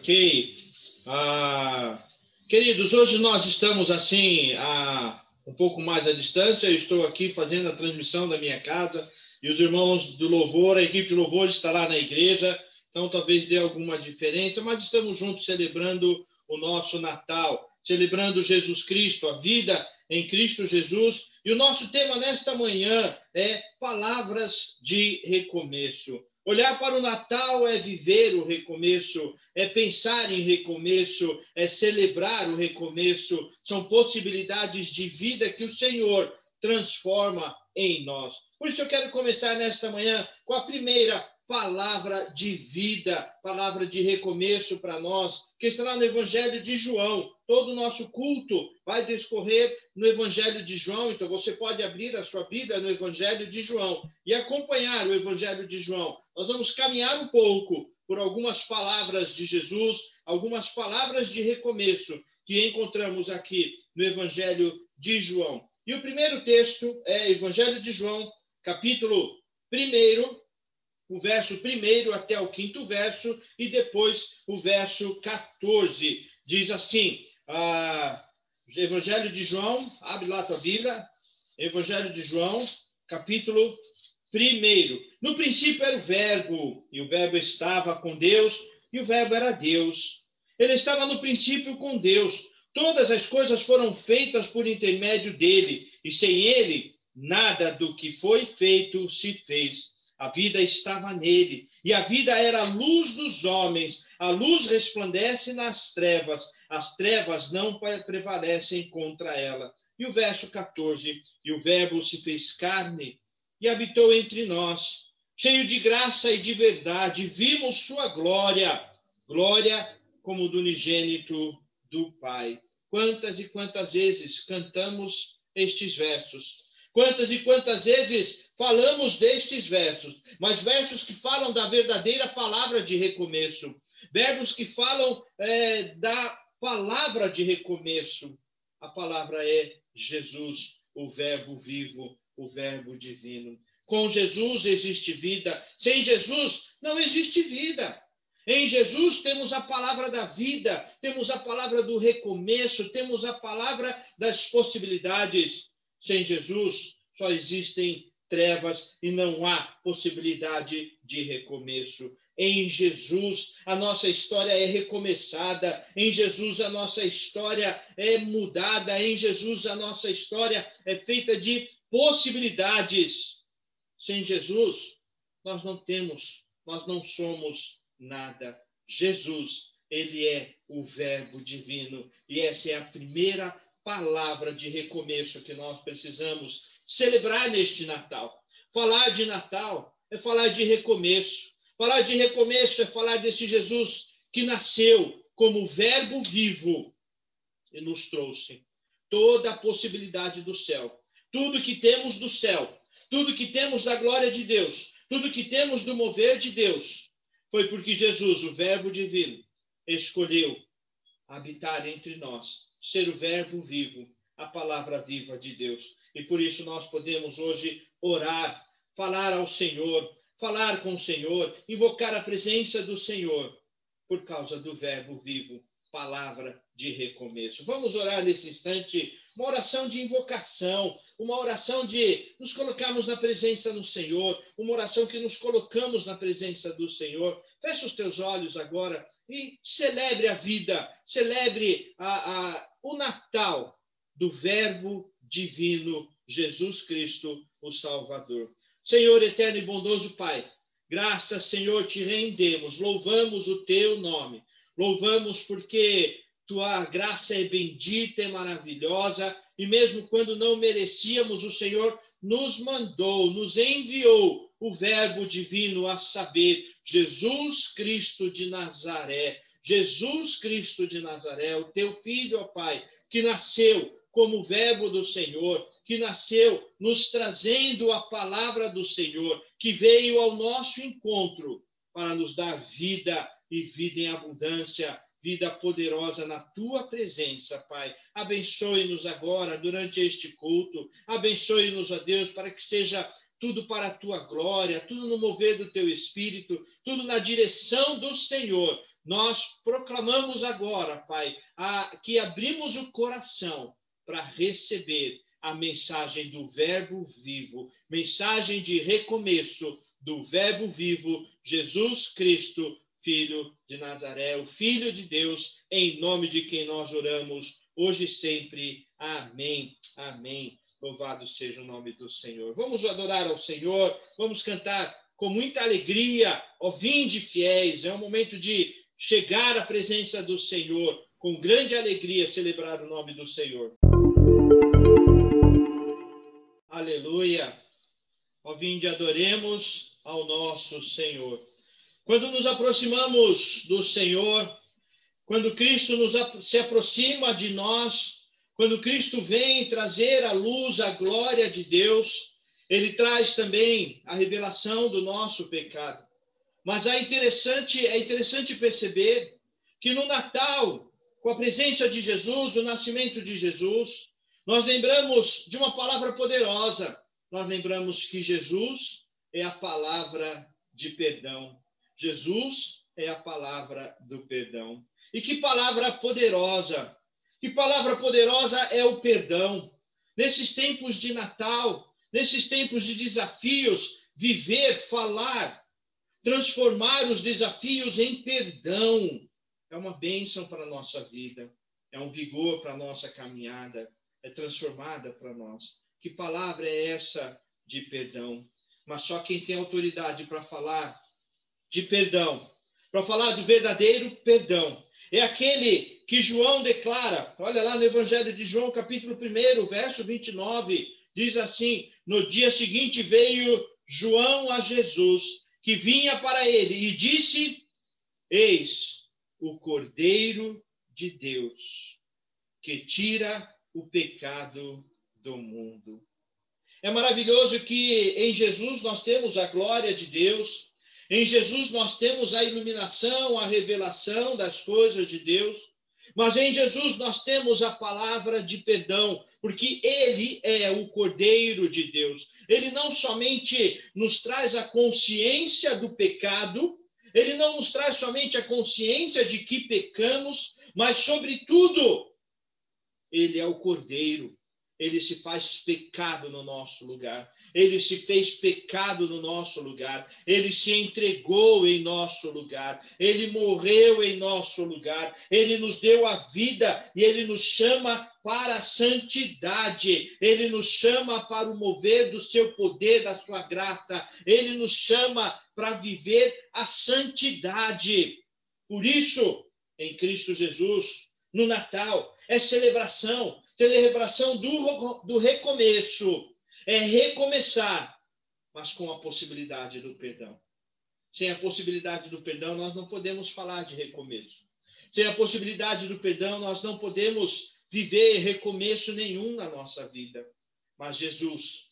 Ok. Ah, queridos, hoje nós estamos assim a um pouco mais à distância. Eu estou aqui fazendo a transmissão da minha casa e os irmãos do louvor, a equipe de louvor está lá na igreja. Então talvez dê alguma diferença, mas estamos juntos celebrando o nosso Natal, celebrando Jesus Cristo, a vida em Cristo Jesus. E o nosso tema nesta manhã é palavras de recomeço. Olhar para o Natal é viver o recomeço, é pensar em recomeço, é celebrar o recomeço. São possibilidades de vida que o Senhor transforma em nós. Por isso eu quero começar nesta manhã com a primeira palavra de vida, palavra de recomeço para nós, que estará no Evangelho de João. Todo o nosso culto vai discorrer no Evangelho de João, então você pode abrir a sua Bíblia no Evangelho de João e acompanhar o Evangelho de João. Nós vamos caminhar um pouco por algumas palavras de Jesus, algumas palavras de recomeço que encontramos aqui no Evangelho de João. E o primeiro texto é Evangelho de João, capítulo 1, o verso primeiro até o quinto verso, e depois o verso 14. Diz assim: ah, Evangelho de João, abre lá a tua Bíblia, Evangelho de João, capítulo primeiro. No princípio era o Verbo, e o Verbo estava com Deus, e o Verbo era Deus. Ele estava no princípio com Deus. Todas as coisas foram feitas por intermédio dele, e sem ele, nada do que foi feito se fez. A vida estava nele, e a vida era a luz dos homens. A luz resplandece nas trevas, as trevas não prevalecem contra ela. E o verso 14: E o Verbo se fez carne e habitou entre nós, cheio de graça e de verdade. Vimos sua glória, glória como do unigênito do Pai. Quantas e quantas vezes cantamos estes versos? Quantas e quantas vezes falamos destes versos, mas versos que falam da verdadeira palavra de recomeço, verbos que falam é, da palavra de recomeço. A palavra é Jesus, o Verbo vivo, o Verbo divino. Com Jesus existe vida, sem Jesus não existe vida. Em Jesus temos a palavra da vida, temos a palavra do recomeço, temos a palavra das possibilidades. Sem Jesus, só existem trevas e não há possibilidade de recomeço. Em Jesus, a nossa história é recomeçada. Em Jesus, a nossa história é mudada. Em Jesus, a nossa história é feita de possibilidades. Sem Jesus, nós não temos, nós não somos nada. Jesus, ele é o Verbo divino. E essa é a primeira palavra de recomeço que nós precisamos celebrar neste Natal. Falar de Natal é falar de recomeço. Falar de recomeço é falar desse Jesus que nasceu como Verbo vivo e nos trouxe toda a possibilidade do céu. Tudo que temos do céu, tudo que temos da glória de Deus, tudo que temos do mover de Deus, foi porque Jesus, o Verbo divino, escolheu habitar entre nós ser o Verbo vivo, a palavra viva de Deus. E por isso nós podemos hoje orar, falar ao Senhor, falar com o Senhor, invocar a presença do Senhor, por causa do Verbo vivo, palavra de recomeço. Vamos orar nesse instante, uma oração de invocação, uma oração de nos colocarmos na presença do Senhor, uma oração que nos colocamos na presença do Senhor. Feche os teus olhos agora e celebre a vida, celebre a, a, o Natal do Verbo divino, Jesus Cristo, o Salvador. Senhor eterno e bondoso Pai, graças, Senhor, te rendemos, louvamos o teu nome, louvamos porque tua graça é bendita, é maravilhosa, e mesmo quando não merecíamos, o Senhor nos mandou, nos enviou o Verbo divino, a saber, Jesus Cristo de Nazaré. Jesus Cristo de Nazaré, o teu filho, ó Pai, que nasceu como Verbo do Senhor, que nasceu nos trazendo a palavra do Senhor, que veio ao nosso encontro para nos dar vida e vida em abundância vida poderosa na tua presença, Pai. Abençoe-nos agora durante este culto. Abençoe-nos, ó Deus, para que seja tudo para a tua glória, tudo no mover do teu espírito, tudo na direção do Senhor. Nós proclamamos agora, Pai, a, que abrimos o coração para receber a mensagem do Verbo vivo, mensagem de recomeço do Verbo vivo, Jesus Cristo, Filho de Nazaré, o Filho de Deus, em nome de quem nós oramos, hoje e sempre. Amém. Amém. Louvado seja o nome do Senhor. Vamos adorar ao Senhor, vamos cantar com muita alegria, ó fiéis. É um momento de chegar à presença do Senhor, com grande alegria celebrar o nome do Senhor. Aleluia. Ó vinde adoremos ao nosso Senhor. Quando nos aproximamos do Senhor, quando Cristo nos, se aproxima de nós, quando Cristo vem trazer à luz a glória de Deus, ele traz também a revelação do nosso pecado. Mas é interessante, é interessante perceber que no Natal, com a presença de Jesus, o nascimento de Jesus, nós lembramos de uma palavra poderosa. Nós lembramos que Jesus é a palavra de perdão. Jesus é a palavra do perdão. E que palavra poderosa! Que palavra poderosa é o perdão. Nesses tempos de Natal, nesses tempos de desafios, viver, falar, transformar os desafios em perdão é uma bênção para a nossa vida, é um vigor para a nossa caminhada, é transformada para nós. Que palavra é essa de perdão? Mas só quem tem autoridade para falar de perdão, para falar do verdadeiro perdão. É aquele que João declara, olha lá no Evangelho de João, capítulo 1, verso 29, diz assim: No dia seguinte veio João a Jesus, que vinha para ele, e disse: Eis o Cordeiro de Deus, que tira o pecado do mundo. É maravilhoso que em Jesus nós temos a glória de Deus, em Jesus nós temos a iluminação, a revelação das coisas de Deus, mas em Jesus nós temos a palavra de perdão, porque ele é o Cordeiro de Deus. Ele não somente nos traz a consciência do pecado, ele não nos traz somente a consciência de que pecamos, mas, sobretudo, ele é o Cordeiro ele se faz pecado no nosso lugar. Ele se fez pecado no nosso lugar. Ele se entregou em nosso lugar. Ele morreu em nosso lugar. Ele nos deu a vida e ele nos chama para a santidade. Ele nos chama para o mover do seu poder, da sua graça. Ele nos chama para viver a santidade. Por isso, em Cristo Jesus, no Natal, é celebração, celebração do, do recomeço. É recomeçar, mas com a possibilidade do perdão. Sem a possibilidade do perdão, nós não podemos falar de recomeço. Sem a possibilidade do perdão, nós não podemos viver recomeço nenhum na nossa vida. Mas Jesus,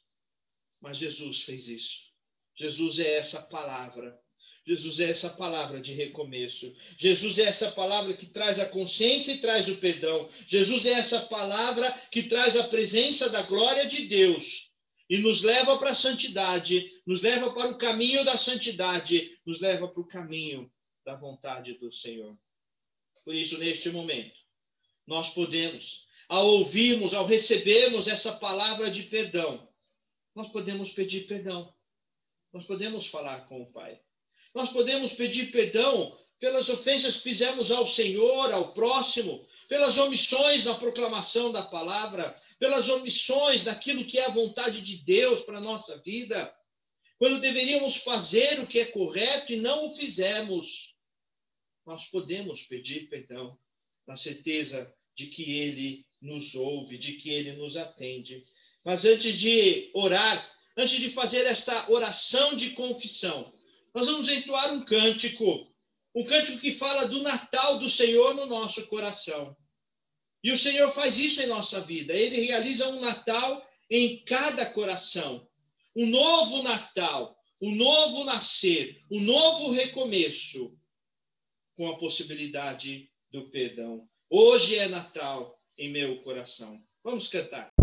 mas Jesus fez isso. Jesus é essa palavra Jesus é essa palavra de recomeço. Jesus é essa palavra que traz a consciência e traz o perdão. Jesus é essa palavra que traz a presença da glória de Deus e nos leva para a santidade, nos leva para o caminho da santidade, nos leva para o caminho da vontade do Senhor. Por isso, neste momento, nós podemos, ao ouvirmos, ao recebermos essa palavra de perdão, nós podemos pedir perdão. Nós podemos falar com o Pai. Nós podemos pedir perdão pelas ofensas que fizemos ao Senhor, ao próximo, pelas omissões na proclamação da palavra, pelas omissões daquilo que é a vontade de Deus para a nossa vida, quando deveríamos fazer o que é correto e não o fizemos. Nós podemos pedir perdão, na certeza de que Ele nos ouve, de que Ele nos atende. Mas antes de orar, antes de fazer esta oração de confissão, nós vamos entoar um cântico, um cântico que fala do Natal do Senhor no nosso coração. E o Senhor faz isso em nossa vida. Ele realiza um Natal em cada coração. Um novo Natal, um novo nascer, um novo recomeço, com a possibilidade do perdão. Hoje é Natal em meu coração. Vamos cantar.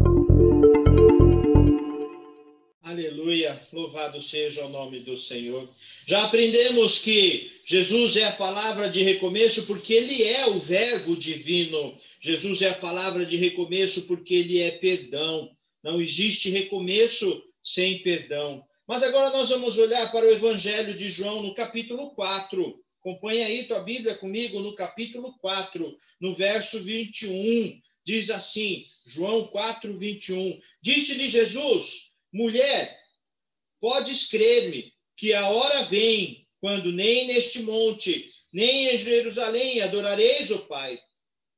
Aleluia, louvado seja o nome do Senhor. Já aprendemos que Jesus é a palavra de recomeço porque ele é o Verbo divino. Jesus é a palavra de recomeço porque ele é perdão. Não existe recomeço sem perdão. Mas agora nós vamos olhar para o Evangelho de João no capítulo 4. Acompanhe aí tua Bíblia comigo no capítulo 4, no verso 21. Diz assim, João 4, 21. Disse-lhe Jesus, mulher, podes crer-me, que a hora vem, quando nem neste monte, nem em Jerusalém adorareis o Pai.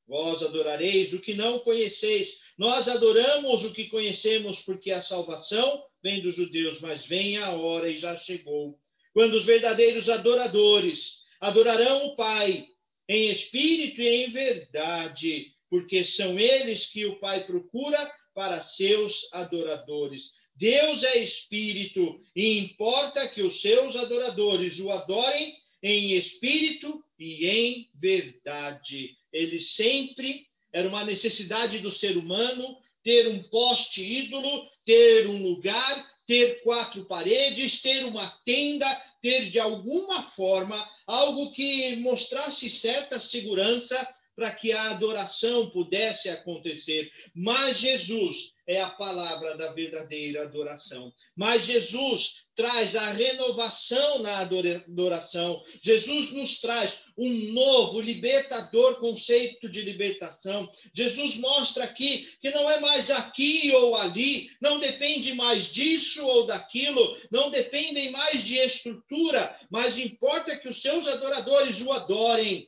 Vós adorareis o que não conheceis. Nós adoramos o que conhecemos, porque a salvação vem dos judeus, mas vem a hora e já chegou, quando os verdadeiros adoradores adorarão o Pai em espírito e em verdade, porque são eles que o Pai procura para seus adoradores. Deus é espírito e importa que os seus adoradores o adorem em espírito e em verdade. Ele sempre era uma necessidade do ser humano ter um poste ídolo, ter um lugar, ter quatro paredes, ter uma tenda, ter de alguma forma algo que mostrasse certa segurança para que a adoração pudesse acontecer. Mas Jesus é a palavra da verdadeira adoração. Mas Jesus traz a renovação na adoração. Jesus nos traz um novo, libertador conceito de libertação. Jesus mostra aqui que não é mais aqui ou ali, não depende mais disso ou daquilo, não dependem mais de estrutura, mas importa que os seus adoradores o adorem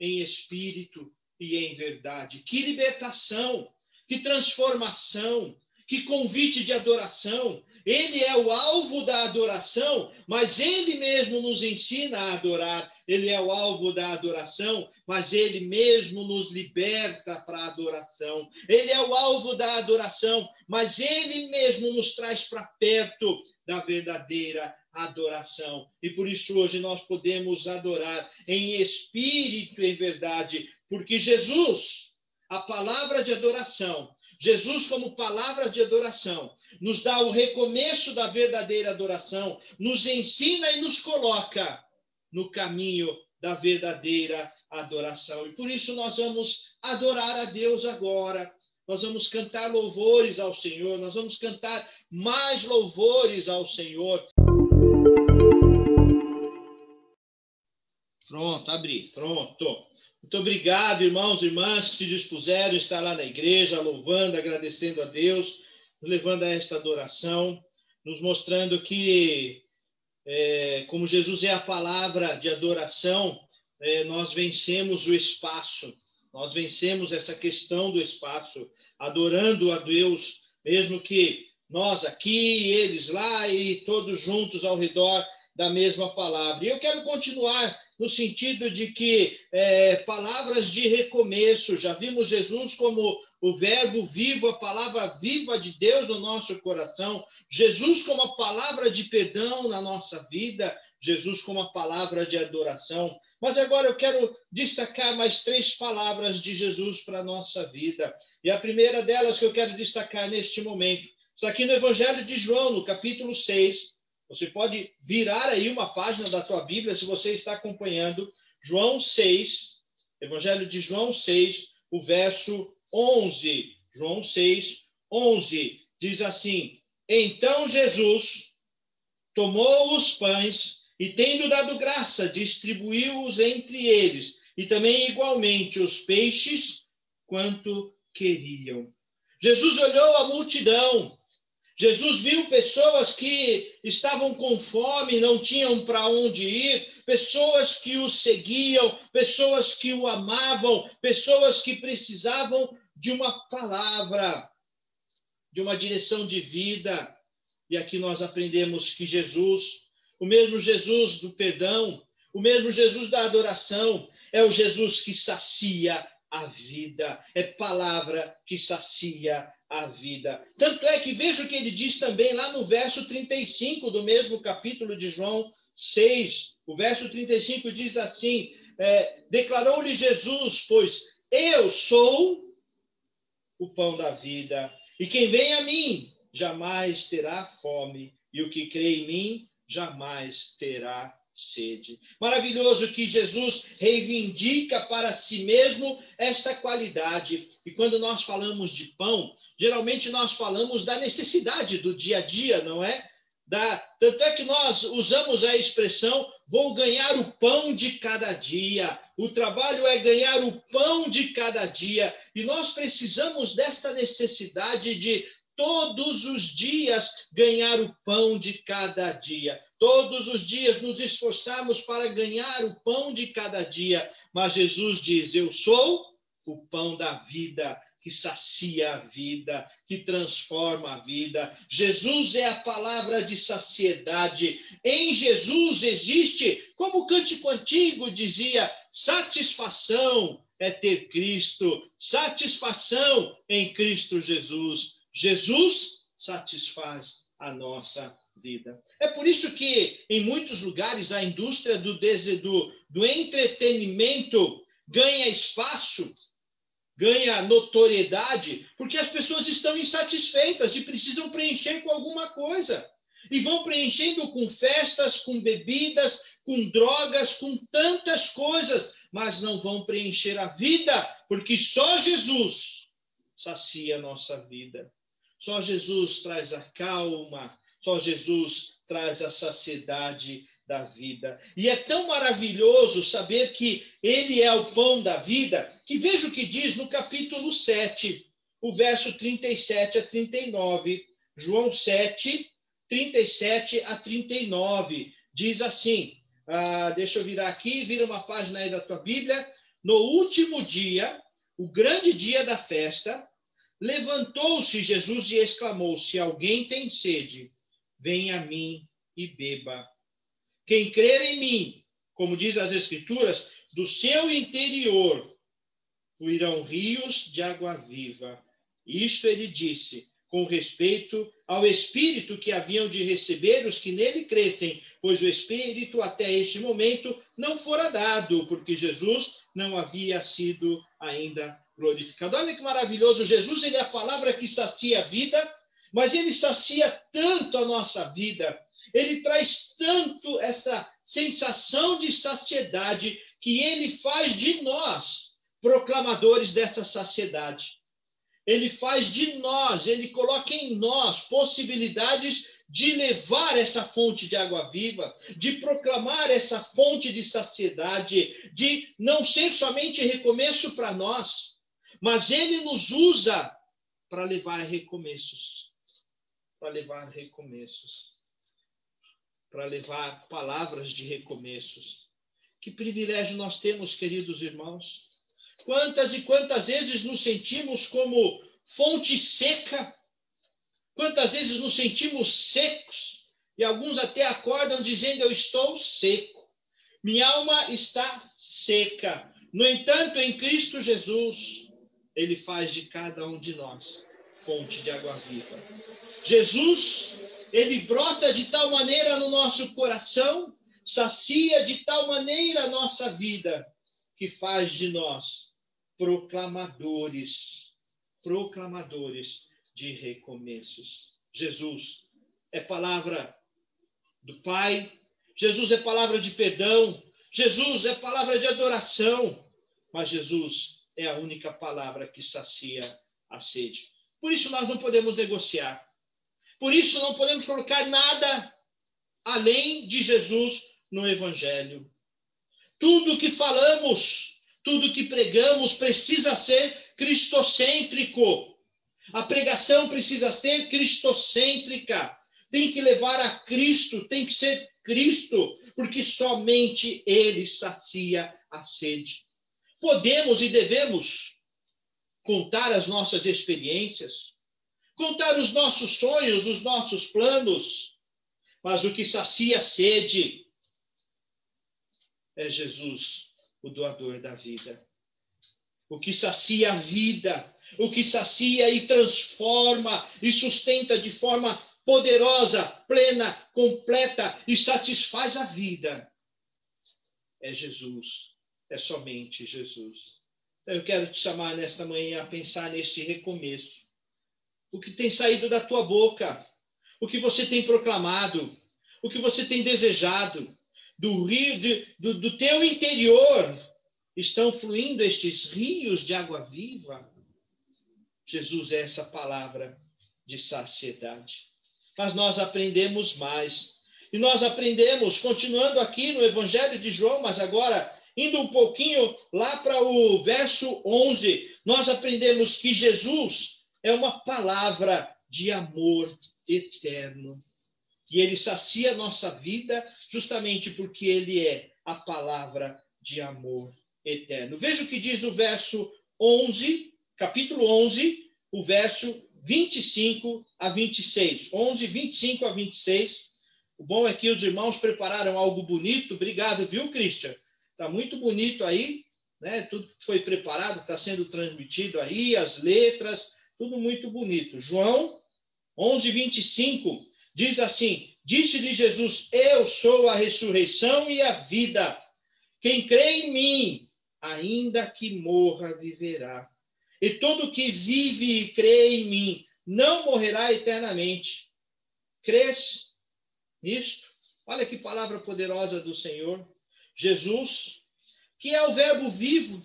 em espírito e em verdade. Que libertação, que transformação, que convite de adoração. Ele é o alvo da adoração, mas ele mesmo nos ensina a adorar. Ele é o alvo da adoração, mas ele mesmo nos liberta para a adoração. Ele é o alvo da adoração, mas ele mesmo nos traz para perto da verdadeira adoração. E por isso hoje nós podemos adorar em espírito e em verdade, porque Jesus, a palavra de adoração, Jesus, como palavra de adoração, nos dá o recomeço da verdadeira adoração, nos ensina e nos coloca no caminho da verdadeira adoração. E por isso nós vamos adorar a Deus agora. Nós vamos cantar louvores ao Senhor, nós vamos cantar mais louvores ao Senhor. Pronto, abri. Pronto. Muito obrigado, irmãos e irmãs que se dispuseram a estar lá na igreja, louvando, agradecendo a Deus, levando a esta adoração, nos mostrando que, é, como Jesus é a palavra de adoração, é, nós vencemos o espaço, nós vencemos essa questão do espaço, adorando a Deus, mesmo que nós aqui, eles lá e todos juntos ao redor da mesma palavra. E eu quero continuar no sentido de que é, palavras de recomeço, já vimos Jesus como o Verbo vivo, a palavra viva de Deus no nosso coração, Jesus como a palavra de perdão na nossa vida, Jesus como a palavra de adoração. Mas agora eu quero destacar mais três palavras de Jesus para a nossa vida. E a primeira delas que eu quero destacar neste momento. Está aqui no Evangelho de João, no capítulo 6, você pode virar aí uma página da tua Bíblia se você está acompanhando João 6, Evangelho de João 6, o verso 11. João 6, 11 diz assim: Então Jesus tomou os pães e, tendo dado graça, distribuiu-os entre eles, e também igualmente os peixes, quanto queriam. Jesus olhou a multidão Jesus viu pessoas que estavam com fome, não tinham para onde ir, pessoas que o seguiam, pessoas que o amavam, pessoas que precisavam de uma palavra, de uma direção de vida. E aqui nós aprendemos que Jesus, o mesmo Jesus do perdão, o mesmo Jesus da adoração, é o Jesus que sacia a vida, é palavra que sacia a vida. Tanto é que veja o que ele diz também lá no verso 35 do mesmo capítulo de João 6. O verso 35 diz assim: é, Declarou-lhe Jesus, pois eu sou o pão da vida, e quem vem a mim jamais terá fome, e o que crê em mim jamais terá sede. Maravilhoso que Jesus reivindica para si mesmo esta qualidade. E quando nós falamos de pão, geralmente nós falamos da necessidade do dia a dia, não é? Da, tanto é que nós usamos a expressão vou ganhar o pão de cada dia. O trabalho é ganhar o pão de cada dia. E nós precisamos desta necessidade de todos os dias ganhar o pão de cada dia. Todos os dias nos esforçarmos para ganhar o pão de cada dia. Mas Jesus diz: Eu sou o pão da vida que sacia a vida, que transforma a vida. Jesus é a palavra de saciedade. Em Jesus existe, como o cântico antigo dizia, satisfação é ter Cristo, satisfação em Cristo Jesus. Jesus satisfaz a nossa vida. É por isso que, em muitos lugares, a indústria do, do, do entretenimento ganha espaço, ganha notoriedade, porque as pessoas estão insatisfeitas e precisam preencher com alguma coisa. E vão preenchendo com festas, com bebidas, com drogas, com tantas coisas, mas não vão preencher a vida, porque só Jesus sacia a nossa vida. Só Jesus traz a calma, só Jesus traz a saciedade da vida. E é tão maravilhoso saber que Ele é o pão da vida, que veja o que diz no capítulo 7, o verso 37 a 39. João 7, 37 a 39. Diz assim: ah, deixa eu virar aqui, vira uma página aí da tua Bíblia. No último dia, o grande dia da festa, Levantou-se Jesus e exclamou: Se alguém tem sede, venha a mim e beba. Quem crer em mim, como diz as Escrituras, do seu interior fluirão rios de água viva. Isto ele disse com respeito ao Espírito que haviam de receber os que nele crescem, pois o Espírito até este momento não fora dado, porque Jesus não havia sido ainda glorificado. Olha que maravilhoso, Jesus ele é a palavra que sacia a vida, mas ele sacia tanto a nossa vida, ele traz tanto essa sensação de saciedade que ele faz de nós proclamadores dessa saciedade. Ele faz de nós, ele coloca em nós possibilidades de levar essa fonte de água viva, de proclamar essa fonte de saciedade, de não ser somente recomeço para nós, mas ele nos usa para levar recomeços. Para levar recomeços. Para levar palavras de recomeços. Que privilégio nós temos, queridos irmãos. Quantas e quantas vezes nos sentimos como fonte seca? Quantas vezes nos sentimos secos? E alguns até acordam dizendo: Eu estou seco. Minha alma está seca. No entanto, em Cristo Jesus, ele faz de cada um de nós fonte de água viva. Jesus, ele brota de tal maneira no nosso coração, sacia de tal maneira a nossa vida, que faz de nós proclamadores, proclamadores de recomeços. Jesus é palavra do Pai, Jesus é palavra de perdão, Jesus é palavra de adoração, mas Jesus é a única palavra que sacia a sede. Por isso nós não podemos negociar. Por isso não podemos colocar nada além de Jesus no Evangelho. Tudo que falamos, tudo que pregamos precisa ser cristocêntrico. A pregação precisa ser cristocêntrica. Tem que levar a Cristo, tem que ser Cristo, porque somente Ele sacia a sede. Podemos e devemos contar as nossas experiências, contar os nossos sonhos, os nossos planos, mas o que sacia a sede é Jesus, o doador da vida. O que sacia a vida, o que sacia e transforma e sustenta de forma poderosa, plena, completa e satisfaz a vida é Jesus é somente Jesus. Então, eu quero te chamar nesta manhã a pensar neste recomeço. O que tem saído da tua boca, o que você tem proclamado, o que você tem desejado. Do rio, de, do, do teu interior estão fluindo estes rios de água viva. Jesus é essa palavra de saciedade. Mas nós aprendemos mais. E nós aprendemos, continuando aqui no Evangelho de João, mas agora indo um pouquinho lá para o verso 11, nós aprendemos que Jesus é uma palavra de amor eterno. E ele sacia a nossa vida justamente porque ele é a palavra de amor eterno. Veja o que diz o verso 11, capítulo 11, o verso 25 a 26. 11, 25 a 26. O bom é que os irmãos prepararam algo bonito. Obrigado, viu, Christian? Está muito bonito aí, né? Tudo que foi preparado está sendo transmitido aí, as letras, tudo muito bonito. João 11, 25 diz assim: Disse-lhe Jesus: Eu sou a ressurreição e a vida. Quem crê em mim, ainda que morra, viverá. E todo que vive e crê em mim não morrerá eternamente. Crês nisto? Olha que palavra poderosa do Senhor. Jesus, que é o Verbo vivo,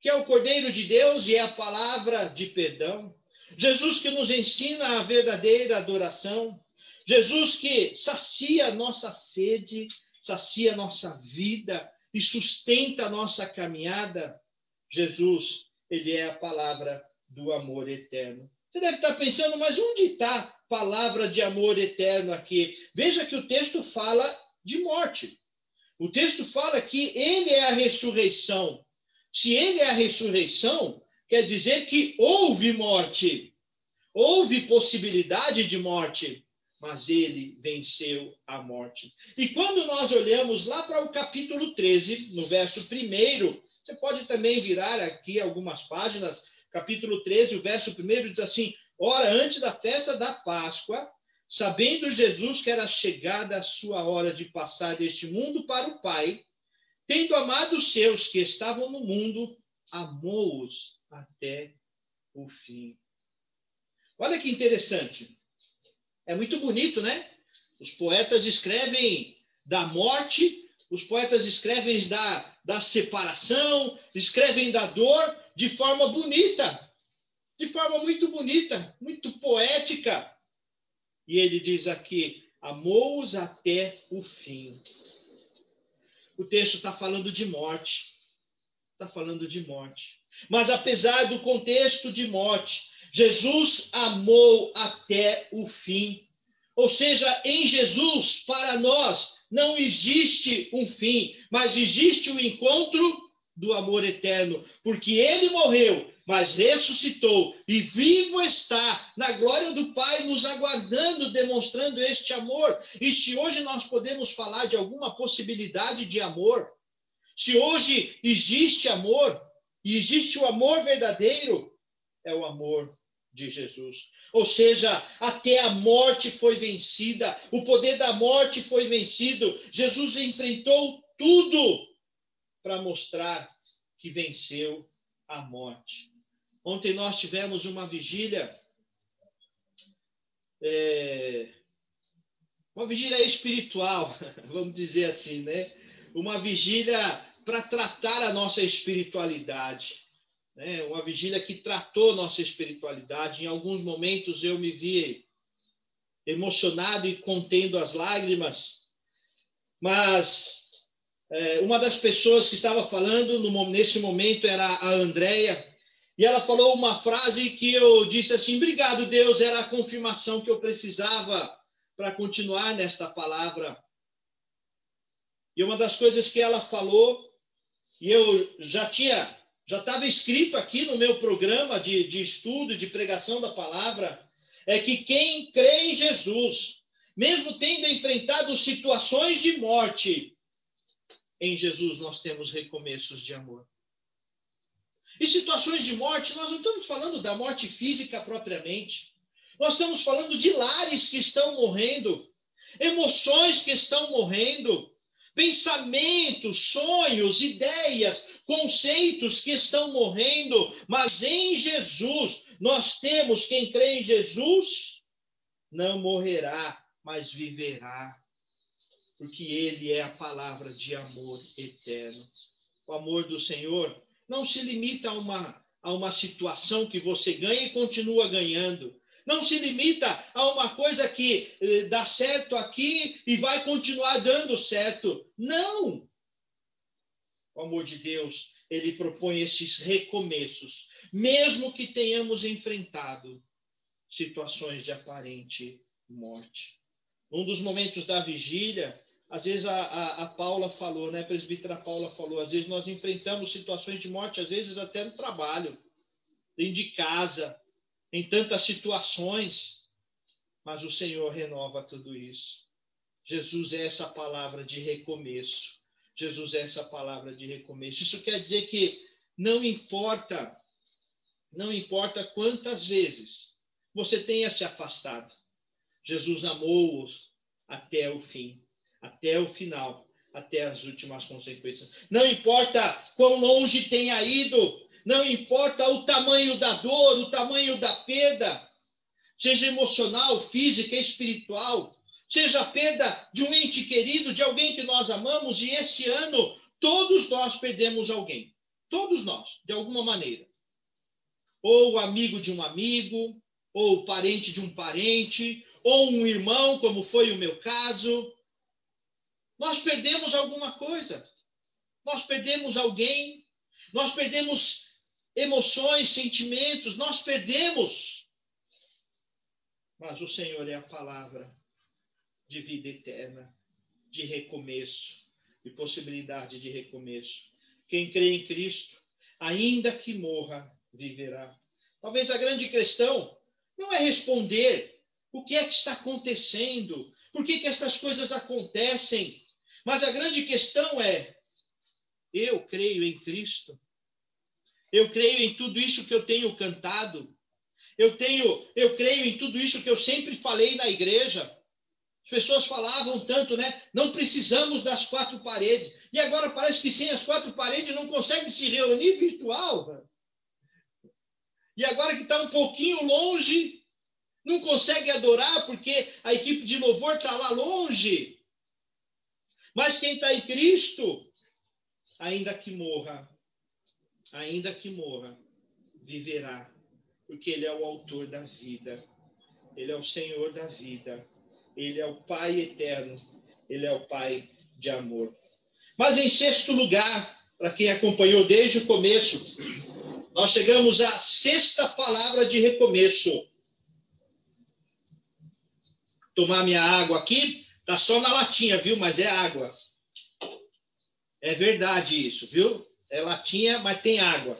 que é o Cordeiro de Deus e é a palavra de perdão. Jesus que nos ensina a verdadeira adoração. Jesus que sacia a nossa sede, sacia a nossa vida e sustenta a nossa caminhada. Jesus, ele é a palavra do amor eterno. Você deve estar pensando, mas onde está palavra de amor eterno aqui? Veja que o texto fala de morte. O texto fala que ele é a ressurreição. Se ele é a ressurreição, quer dizer que houve morte, houve possibilidade de morte, mas ele venceu a morte. E quando nós olhamos lá para o capítulo 13, no verso 1, você pode também virar aqui algumas páginas, capítulo 13, o verso 1 diz assim: Ora, antes da festa da Páscoa, sabendo Jesus que era chegada a sua hora de passar deste mundo para o Pai, tendo amado os seus que estavam no mundo, amou-os até o fim. Olha que interessante. É muito bonito, né? Os poetas escrevem da morte, os poetas escrevem da, da separação, escrevem da dor de forma bonita, de forma muito bonita, muito poética. E ele diz aqui: amou-os até o fim. O texto está falando de morte. Está falando de morte. Mas apesar do contexto de morte, Jesus amou até o fim. Ou seja, em Jesus, para nós, não existe um fim, mas existe o um encontro do amor eterno, porque ele morreu, mas ressuscitou e vivo está na glória do Pai, nos aguardando, demonstrando este amor. E se hoje nós podemos falar de alguma possibilidade de amor, se hoje existe amor, e existe o amor verdadeiro, é o amor de Jesus. Ou seja, até a morte foi vencida, o poder da morte foi vencido. Jesus enfrentou tudo para mostrar que venceu a morte. Ontem nós tivemos uma vigília, é, uma vigília espiritual, vamos dizer assim, né? Uma vigília para tratar a nossa espiritualidade né? uma vigília que tratou nossa espiritualidade. Em alguns momentos eu me vi emocionado e contendo as lágrimas, mas é, uma das pessoas que estava falando nesse momento era a Andréia, e ela falou uma frase que eu disse assim: Obrigado, Deus, era a confirmação que eu precisava para continuar nesta palavra. E uma das coisas que ela falou, e eu já tinha já estava escrito aqui no meu programa de, de estudo, de pregação da palavra, é que quem crê em Jesus, mesmo tendo enfrentado situações de morte, em Jesus nós temos recomeços de amor. E situações de morte, nós não estamos falando da morte física propriamente. Nós estamos falando de lares que estão morrendo, emoções que estão morrendo, pensamentos, sonhos, ideias, conceitos que estão morrendo, mas em Jesus, nós temos quem crê em Jesus não morrerá, mas viverá. porque ele é a palavra de amor eterno. O amor do Senhor não se limita a uma, a uma situação que você ganha e continua ganhando. Não se limita a uma coisa que eh, dá certo aqui e vai continuar dando certo. Não! O amor de Deus, ele propõe esses recomeços, mesmo que tenhamos enfrentado situações de aparente morte. Um dos momentos da vigília, às vezes a, a, a, Paula falou, né? A presbítera Paula falou, às vezes nós enfrentamos situações de morte, às vezes até no trabalho, dentro de casa, em tantas situações, mas o Senhor renova tudo isso. Jesus é essa palavra de recomeço. Jesus é essa palavra de recomeço. Isso quer dizer que não importa, não importa quantas vezes você tenha se afastado, Jesus amou-os até o fim, até o final, até as últimas consequências. Não importa quão longe tenha ido, não importa o tamanho da dor, o tamanho da perda, seja emocional, física, espiritual, seja a perda de um ente querido, de alguém que nós amamos, e esse ano todos nós perdemos alguém. Todos nós, de alguma maneira. Ou amigo de um amigo, ou parente de um parente, ou um irmão, como foi o meu caso. Nós perdemos alguma coisa. Nós perdemos alguém. Nós perdemos emoções, sentimentos, nós perdemos. Mas o Senhor é a palavra de vida eterna, de recomeço, de possibilidade de recomeço. Quem crê em Cristo, ainda que morra, viverá. Talvez a grande questão não é responder o que é que está acontecendo, por que, que essas coisas acontecem, mas a grande questão é: eu creio em Cristo, eu creio em tudo isso que eu tenho cantado. Eu tenho, eu creio em tudo isso que eu sempre falei na igreja. As pessoas falavam tanto, né? Não precisamos das quatro paredes. E agora parece que sem as quatro paredes não consegue se reunir virtual. E agora que está um pouquinho longe, não consegue adorar porque a equipe de louvor está lá longe. Mas quem está em Cristo, ainda que morra, ainda que morra, viverá, porque Ele é o autor da vida, Ele é o Senhor da vida, Ele é o Pai eterno, Ele é o Pai de amor. Mas em sexto lugar, para quem acompanhou desde o começo, nós chegamos à sexta palavra de recomeço. Tomar minha água aqui, tá só na latinha, viu? Mas é água. É verdade isso, viu? é latinha, mas tem água.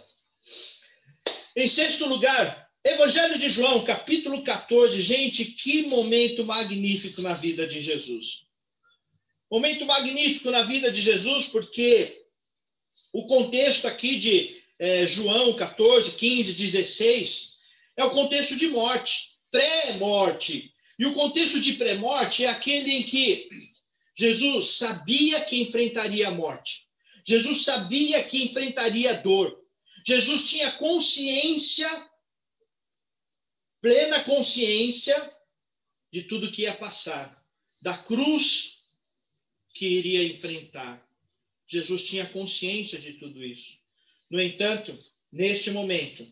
Em sexto lugar, Evangelho de João, capítulo 14. Gente, que momento magnífico na vida de Jesus. Momento magnífico na vida de Jesus, porque o contexto aqui de é, João 14, 15, 16 é o contexto de morte, pré-morte. E o contexto de pré-morte é aquele em que Jesus sabia que enfrentaria a morte. Jesus sabia que enfrentaria dor. Jesus tinha consciência, plena consciência de tudo que ia passar, da cruz que iria enfrentar. Jesus tinha consciência de tudo isso. No entanto, neste momento,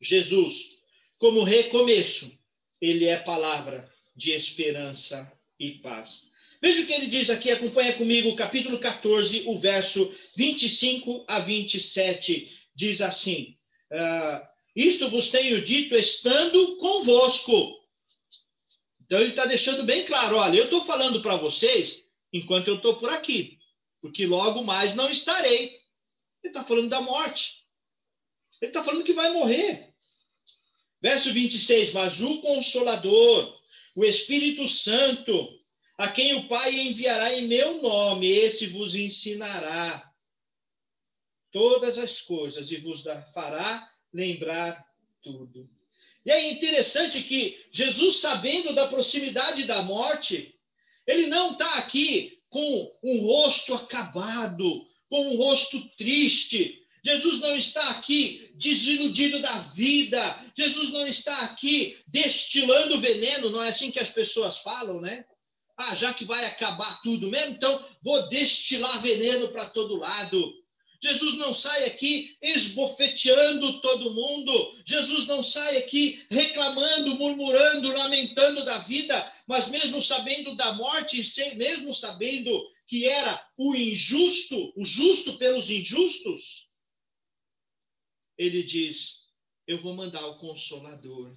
Jesus, como recomeço, ele é palavra de esperança e paz. Veja o que ele diz aqui, acompanha comigo capítulo 14, o verso 25 a 27. Diz assim: uh, Isto vos tenho dito estando convosco. Então ele está deixando bem claro: olha, eu estou falando para vocês enquanto eu estou por aqui, porque logo mais não estarei. Ele está falando da morte. Ele está falando que vai morrer. Verso 26: Mas o Consolador, o Espírito Santo, a quem o Pai enviará em meu nome, esse vos ensinará todas as coisas e vos fará lembrar tudo. E é interessante que Jesus, sabendo da proximidade da morte, ele não está aqui com um rosto acabado, com um rosto triste. Jesus não está aqui desiludido da vida. Jesus não está aqui destilando veneno, não é assim que as pessoas falam, né? Ah, já que vai acabar tudo mesmo, então vou destilar veneno para todo lado. Jesus não sai aqui esbofeteando todo mundo. Jesus não sai aqui reclamando, murmurando, lamentando da vida, mas mesmo sabendo da morte, mesmo sabendo que era o injusto, o justo pelos injustos, ele diz: Eu vou mandar o consolador.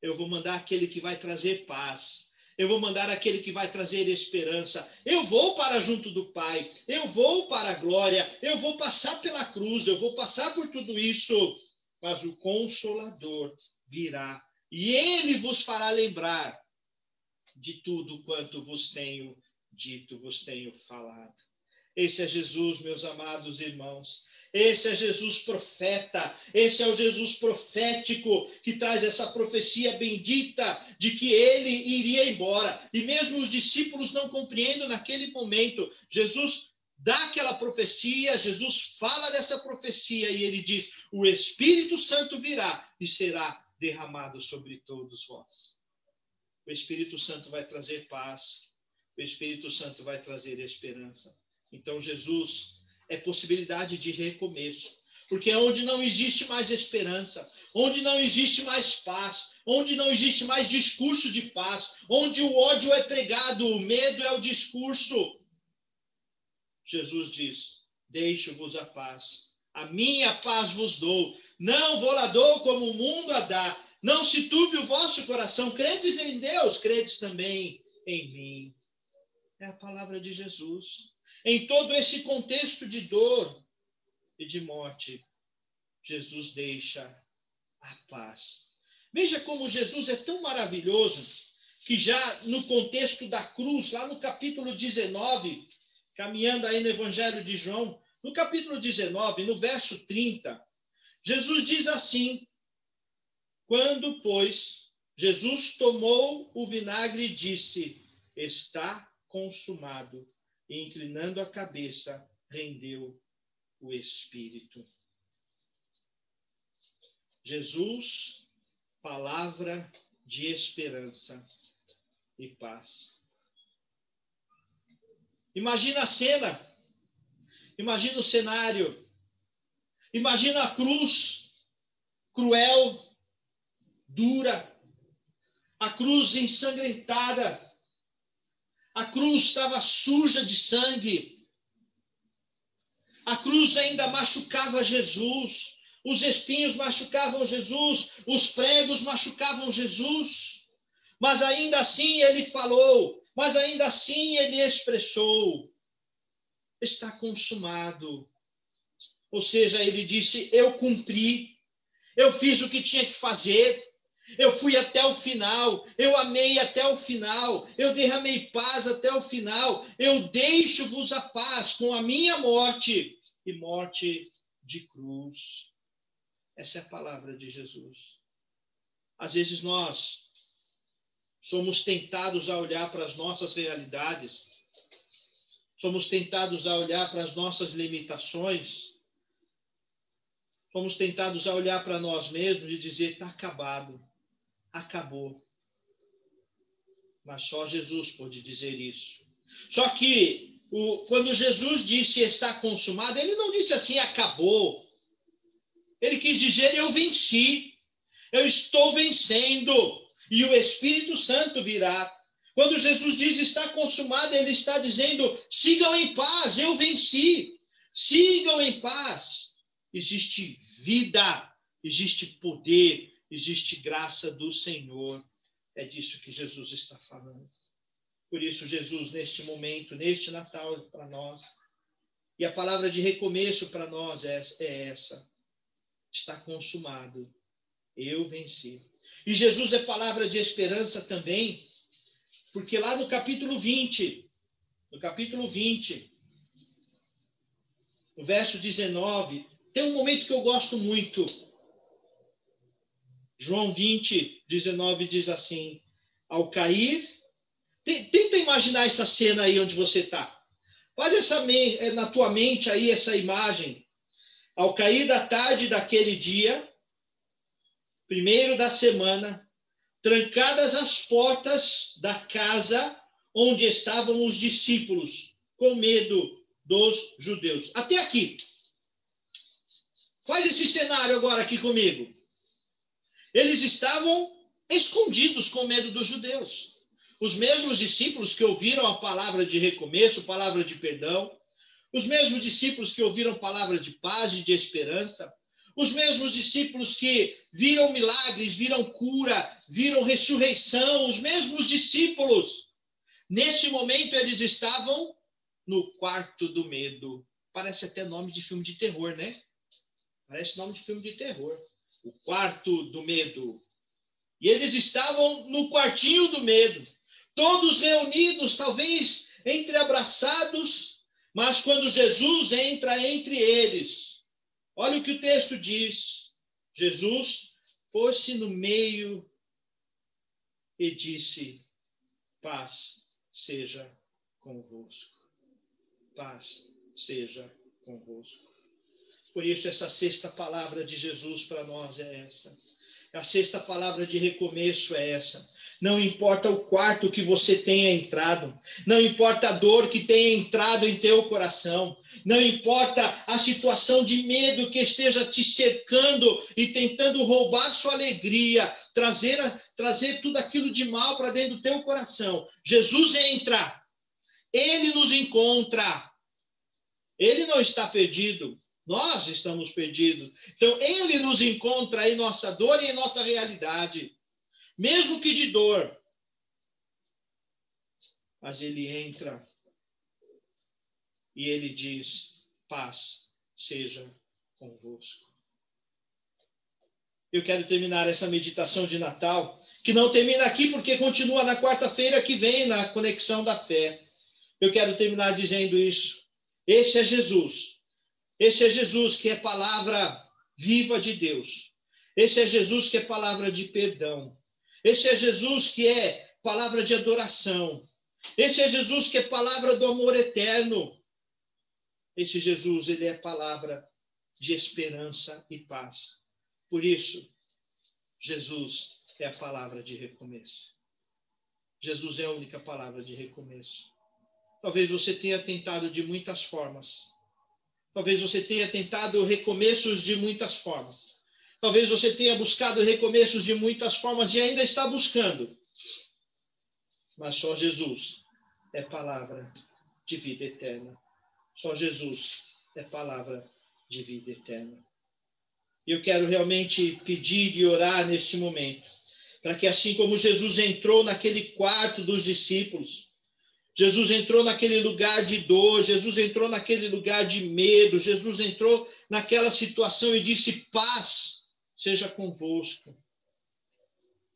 Eu vou mandar aquele que vai trazer paz eu vou mandar aquele que vai trazer esperança. Eu vou para junto do Pai, eu vou para a glória, eu vou passar pela cruz, eu vou passar por tudo isso, mas o Consolador virá e ele vos fará lembrar de tudo quanto vos tenho dito, vos tenho falado. Esse é Jesus, meus amados irmãos. Esse é Jesus profeta, esse é o Jesus profético que traz essa profecia bendita de que ele iria embora. E mesmo os discípulos não compreendem naquele momento. Jesus dá aquela profecia, Jesus fala dessa profecia e ele diz: O Espírito Santo virá e será derramado sobre todos vós. O Espírito Santo vai trazer paz, o Espírito Santo vai trazer esperança. Então, Jesus é possibilidade de recomeço. Porque é onde não existe mais esperança, onde não existe mais paz, onde não existe mais discurso de paz, onde o ódio é pregado, o medo é o discurso. Jesus diz: Deixo-vos a paz, a minha paz vos dou, não vou lá dou como o mundo a dá. Não se turbe o vosso coração, credes em Deus, credes também em mim. É a palavra de Jesus. Em todo esse contexto de dor e de morte, Jesus deixa a paz. Veja como Jesus é tão maravilhoso que já no contexto da cruz, lá no capítulo 19, caminhando aí no Evangelho de João, no capítulo 19, no verso 30, Jesus diz assim: Quando, pois, Jesus tomou o vinagre e disse: Está consumado e, inclinando a cabeça, rendeu o espírito. Jesus, palavra de esperança e paz. Imagina a cena, imagina o cenário, imagina a cruz cruel, dura, a cruz ensangrentada, a cruz estava suja de sangue. A cruz ainda machucava Jesus. Os espinhos machucavam Jesus. Os pregos machucavam Jesus. Mas ainda assim ele falou. Mas ainda assim ele expressou: está consumado. Ou seja, ele disse: eu cumpri. Eu fiz o que tinha que fazer. Eu fui até o final, eu amei até o final, eu derramei paz até o final, eu deixo-vos a paz com a minha morte e morte de cruz. Essa é a palavra de Jesus. Às vezes nós somos tentados a olhar para as nossas realidades, somos tentados a olhar para as nossas limitações, somos tentados a olhar para nós mesmos e dizer: está acabado acabou. Mas só Jesus pode dizer isso. Só que o, quando Jesus disse está consumado, ele não disse assim, acabou. Ele quis dizer, eu venci. Eu estou vencendo. E o Espírito Santo virá. Quando Jesus diz está consumado, ele está dizendo: sigam em paz, eu venci. Sigam em paz. Existe vida, existe poder, existe graça do Senhor. É disso que Jesus está falando. Por isso, Jesus, neste momento, neste Natal para nós, e a palavra de recomeço para nós é, é essa: está consumado. Eu venci. E Jesus é palavra de esperança também, porque lá no capítulo 20, no capítulo 20, no verso 19, tem um momento que eu gosto muito João 20, 19 diz assim: ao cair. Tenta imaginar essa cena aí onde você está. Faz essa eh, na tua mente aí essa imagem. Ao cair da tarde daquele dia, primeiro da semana, trancadas as portas da casa onde estavam os discípulos, com medo dos judeus. Até aqui. Faz esse cenário agora aqui comigo. Eles estavam escondidos com medo dos judeus. Os mesmos discípulos que ouviram a palavra de recomeço, palavra de perdão, os mesmos discípulos que ouviram palavra de paz e de esperança, os mesmos discípulos que viram milagres, viram cura, viram ressurreição, os mesmos discípulos. Nesse momento eles estavam no quarto do medo. Parece até nome de filme de terror, né? Parece nome de filme de terror. O quarto do medo. E eles estavam no quartinho do medo, todos reunidos, talvez entreabraçados, mas quando Jesus entra entre eles, olha o que o texto diz: Jesus pôs-se no meio e disse: Paz seja convosco paz seja convosco. Por isso, essa sexta palavra de Jesus para nós é essa. A sexta palavra de recomeço é essa. Não importa o quarto que você tenha entrado, não importa a dor que tenha entrado em teu coração, não importa a situação de medo que esteja te cercando e tentando roubar sua alegria, trazer, trazer tudo aquilo de mal para dentro do teu coração. Jesus entra ele nos encontra. Ele não está perdido. Nós estamos perdidos. Então, ele nos encontra em nossa dor e em nossa realidade. Mesmo que de dor. Mas ele entra e ele diz: paz seja convosco. Eu quero terminar essa meditação de Natal, que não termina aqui porque continua na quarta-feira que vem, na conexão da fé. Eu quero terminar dizendo isso. Esse é Jesus. Esse é Jesus que é palavra viva de Deus. Esse é Jesus que é palavra de perdão. Esse é Jesus que é palavra de adoração. Esse é Jesus que é palavra do amor eterno. Esse Jesus, ele é palavra de esperança e paz. Por isso, Jesus é a palavra de recomeço. Jesus é a única palavra de recomeço. Talvez você tenha tentado de muitas formas. Talvez você tenha tentado recomeços de muitas formas. Talvez você tenha buscado recomeços de muitas formas e ainda está buscando. Mas só Jesus é palavra de vida eterna. Só Jesus é palavra de vida eterna. Eu quero realmente pedir e orar neste momento, para que assim como Jesus entrou naquele quarto dos discípulos, Jesus entrou naquele lugar de dor, Jesus entrou naquele lugar de medo, Jesus entrou naquela situação e disse: paz seja convosco.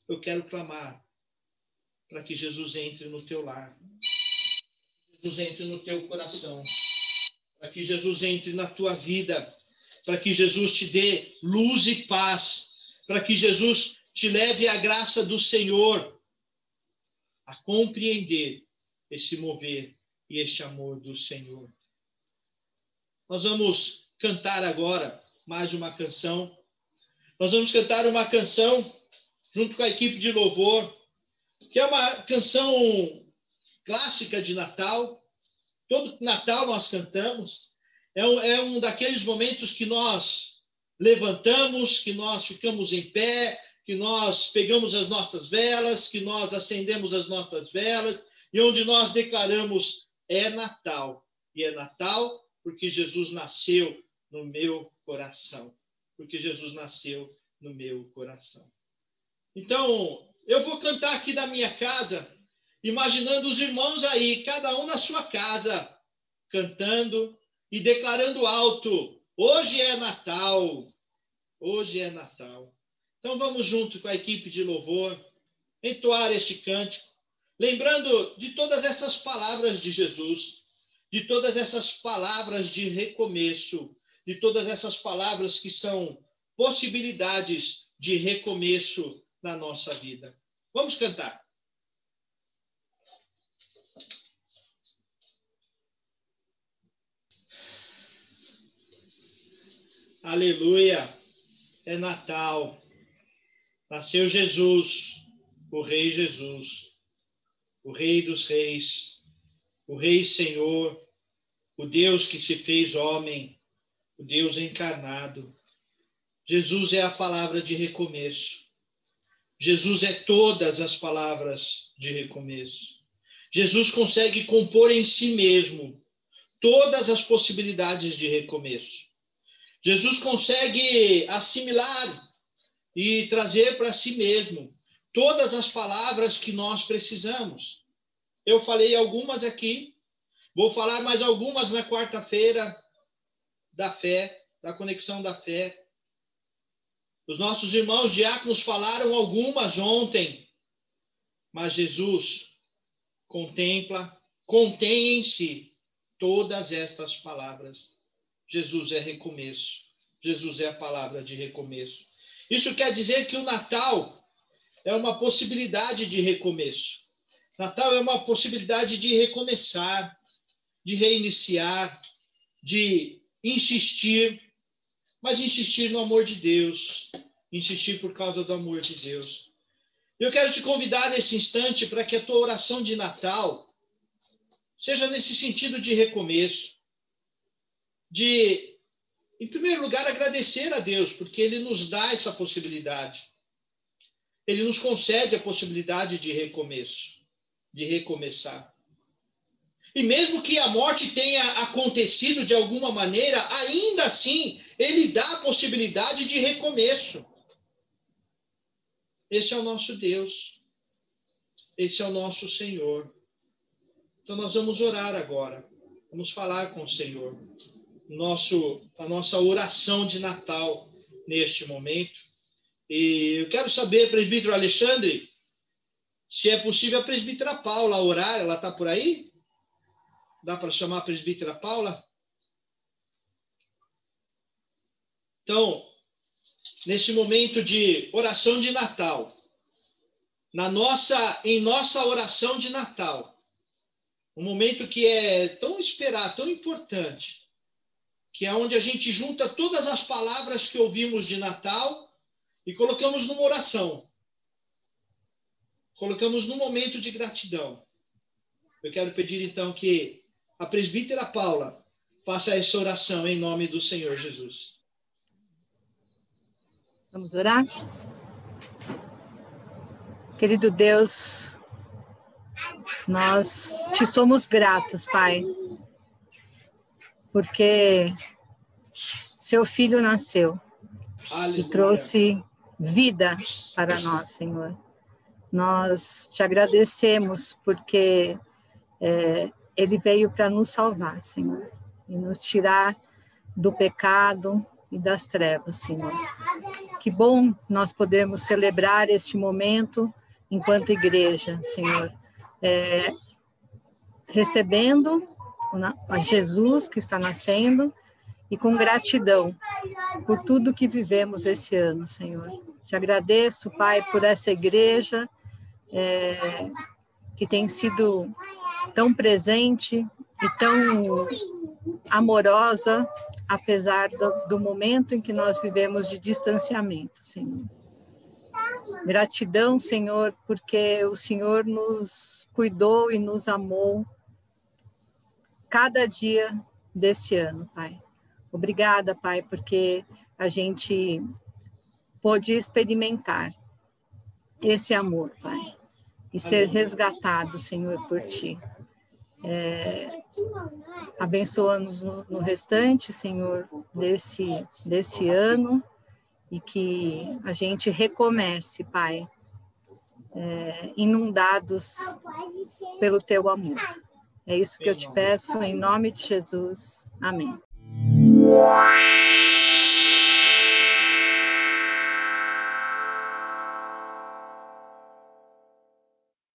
Eu quero clamar para que Jesus entre no teu lar, Jesus entre no teu coração, para que Jesus entre na tua vida, para que Jesus te dê luz e paz, para que Jesus te leve a graça do Senhor a compreender esse mover e este amor do Senhor. Nós vamos cantar agora mais uma canção. Nós vamos cantar uma canção junto com a equipe de louvor, que é uma canção clássica de Natal. Todo Natal nós cantamos. É um, é um daqueles momentos que nós levantamos, que nós ficamos em pé, que nós pegamos as nossas velas, que nós acendemos as nossas velas e onde nós declaramos é Natal. E é Natal porque Jesus nasceu no meu coração. Porque Jesus nasceu no meu coração. Então, eu vou cantar aqui da minha casa, imaginando os irmãos aí, cada um na sua casa, cantando e declarando alto: hoje é Natal. Hoje é Natal. Então vamos junto com a equipe de louvor entoar este cântico Lembrando de todas essas palavras de Jesus, de todas essas palavras de recomeço, de todas essas palavras que são possibilidades de recomeço na nossa vida. Vamos cantar. Aleluia! É Natal. Nasceu Jesus, o Rei Jesus. O Rei dos Reis, o Rei Senhor, o Deus que se fez homem, o Deus encarnado. Jesus é a palavra de recomeço. Jesus é todas as palavras de recomeço. Jesus consegue compor em si mesmo todas as possibilidades de recomeço. Jesus consegue assimilar e trazer para si mesmo todas as palavras que nós precisamos. Eu falei algumas aqui, vou falar mais algumas na quarta-feira da fé, da conexão da fé. Os nossos irmãos diáconos falaram algumas ontem, mas Jesus contempla, contém em si todas estas palavras. Jesus é recomeço. Jesus é a palavra de recomeço. Isso quer dizer que o Natal é uma possibilidade de recomeço. Natal é uma possibilidade de recomeçar, de reiniciar, de insistir, mas insistir no amor de Deus, insistir por causa do amor de Deus. Eu quero te convidar nesse instante para que a tua oração de Natal seja nesse sentido de recomeço, de, em primeiro lugar, agradecer a Deus, porque Ele nos dá essa possibilidade. Ele nos concede a possibilidade de recomeço, de recomeçar. E mesmo que a morte tenha acontecido de alguma maneira, ainda assim, Ele dá a possibilidade de recomeço. Esse é o nosso Deus. Esse é o nosso Senhor. Então nós vamos orar agora. Vamos falar com o Senhor. Nosso, a nossa oração de Natal neste momento. E eu quero saber, presbítero Alexandre, se é possível a presbítera Paula orar. Ela está por aí? Dá para chamar a presbítera Paula? Então, nesse momento de oração de Natal, na nossa, em nossa oração de Natal, um momento que é tão esperado, tão importante, que é onde a gente junta todas as palavras que ouvimos de Natal e colocamos numa oração. Colocamos num momento de gratidão. Eu quero pedir então que a presbítera Paula faça essa oração em nome do Senhor Jesus. Vamos orar? Querido Deus, nós te somos gratos, Pai, porque seu filho nasceu Aleluia. e trouxe vida para nós, Senhor. Nós te agradecemos porque é, ele veio para nos salvar, Senhor, e nos tirar do pecado, e das trevas, Senhor. Que bom nós podemos celebrar este momento enquanto igreja, Senhor, é, recebendo a Jesus que está nascendo e com gratidão por tudo que vivemos esse ano, Senhor. Te agradeço, Pai, por essa igreja é, que tem sido tão presente e tão amorosa apesar do, do momento em que nós vivemos de distanciamento, Senhor. Gratidão, Senhor, porque o Senhor nos cuidou e nos amou cada dia desse ano, Pai. Obrigada, Pai, porque a gente pôde experimentar esse amor, Pai, e ser resgatado, Senhor, por Ti. É, Abençoa-nos no, no, restante, Senhor, desse, desse ano e que a gente recomece, Pai, é, inundados pelo Teu amor. É isso que eu te peço, em nome de Jesus. Amém.